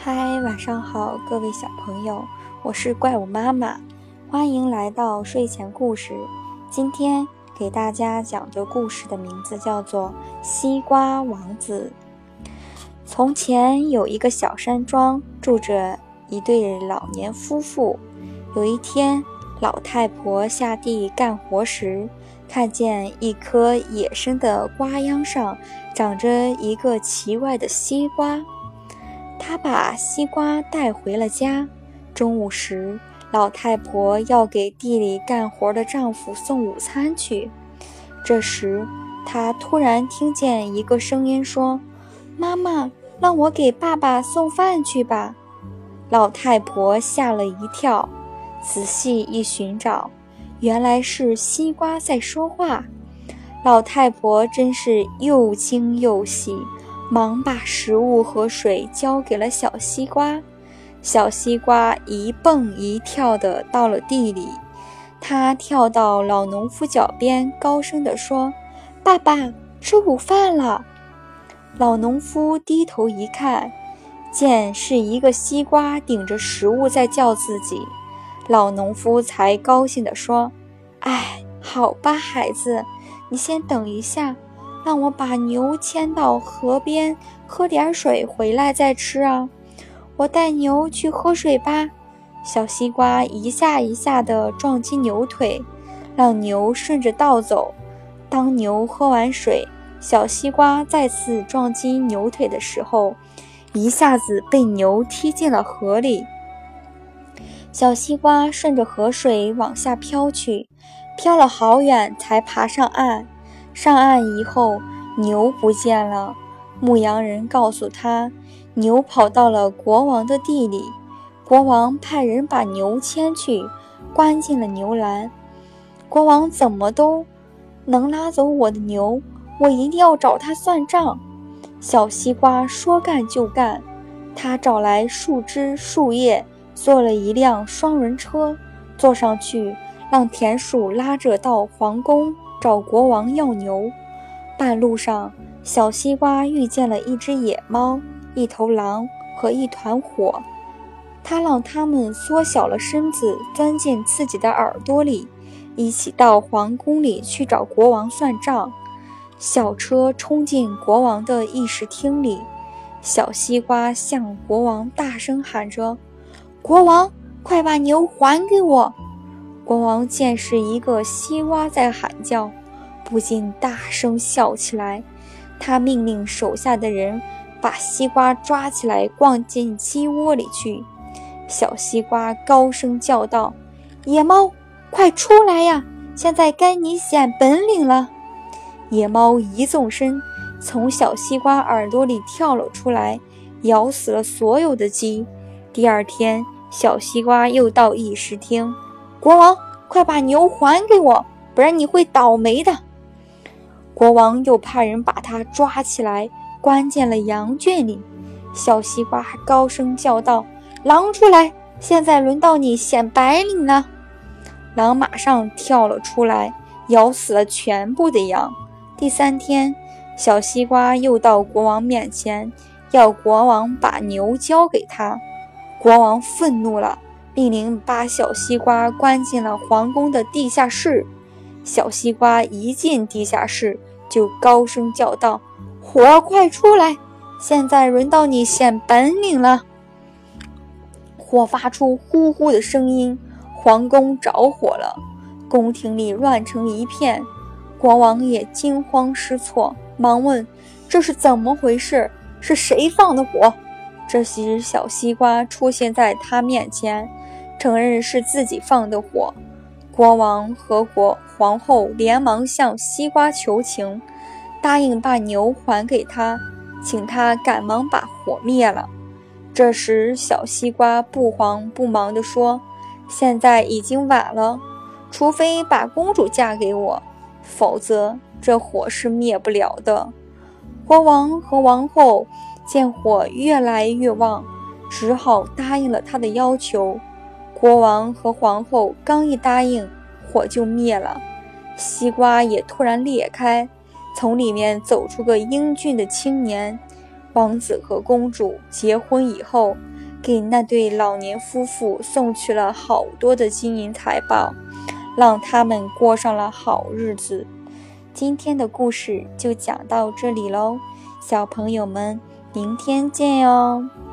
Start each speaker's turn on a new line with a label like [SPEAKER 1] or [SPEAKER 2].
[SPEAKER 1] 嗨，晚上好，各位小朋友，我是怪物妈妈，欢迎来到睡前故事。今天给大家讲的故事的名字叫做《西瓜王子》。从前有一个小山庄，住着一对老年夫妇。有一天，老太婆下地干活时，看见一棵野生的瓜秧上长着一个奇怪的西瓜。他把西瓜带回了家。中午时，老太婆要给地里干活的丈夫送午餐去。这时，她突然听见一个声音说：“妈妈，让我给爸爸送饭去吧。”老太婆吓了一跳，仔细一寻找，原来是西瓜在说话。老太婆真是又惊又喜。忙把食物和水交给了小西瓜，小西瓜一蹦一跳的到了地里，它跳到老农夫脚边，高声地说：“爸爸，吃午饭了。”老农夫低头一看，见是一个西瓜顶着食物在叫自己，老农夫才高兴地说：“哎，好吧，孩子，你先等一下。”让我把牛牵到河边喝点水，回来再吃啊！我带牛去喝水吧。小西瓜一下一下地撞击牛腿，让牛顺着道走。当牛喝完水，小西瓜再次撞击牛腿的时候，一下子被牛踢进了河里。小西瓜顺着河水往下飘去，飘了好远才爬上岸。上岸以后，牛不见了。牧羊人告诉他，牛跑到了国王的地里。国王派人把牛牵去，关进了牛栏。国王怎么都能拉走我的牛，我一定要找他算账。小西瓜说干就干，他找来树枝、树叶，做了一辆双轮车，坐上去，让田鼠拉着到皇宫。找国王要牛，半路上，小西瓜遇见了一只野猫、一头狼和一团火。他让他们缩小了身子，钻进自己的耳朵里，一起到皇宫里去找国王算账。小车冲进国王的议事厅里，小西瓜向国王大声喊着：“国王，快把牛还给我！”国王见是一个西瓜在喊叫，不禁大声笑起来。他命令手下的人把西瓜抓起来，放进鸡窝里去。小西瓜高声叫道：“野猫，快出来呀！现在该你显本领了！”野猫一纵身，从小西瓜耳朵里跳了出来，咬死了所有的鸡。第二天，小西瓜又到议事厅。国王，快把牛还给我，不然你会倒霉的。国王又派人把他抓起来，关进了羊圈里。小西瓜高声叫道：“狼出来！现在轮到你显白领了。”狼马上跳了出来，咬死了全部的羊。第三天，小西瓜又到国王面前，要国王把牛交给他。国王愤怒了。命令把小西瓜关进了皇宫的地下室。小西瓜一进地下室，就高声叫道：“火快出来！现在轮到你显本领了！”火发出呼呼的声音，皇宫着火了，宫廷里乱成一片。国王也惊慌失措，忙问：“这是怎么回事？是谁放的火？”这时，小西瓜出现在他面前。承认是自己放的火，国王和国皇后连忙向西瓜求情，答应把牛还给他，请他赶忙把火灭了。这时，小西瓜不慌不忙地说：“现在已经晚了，除非把公主嫁给我，否则这火是灭不了的。”国王和王后见火越来越旺，只好答应了他的要求。国王和皇后刚一答应，火就灭了，西瓜也突然裂开，从里面走出个英俊的青年。王子和公主结婚以后，给那对老年夫妇送去了好多的金银财宝，让他们过上了好日子。今天的故事就讲到这里喽，小朋友们，明天见哟。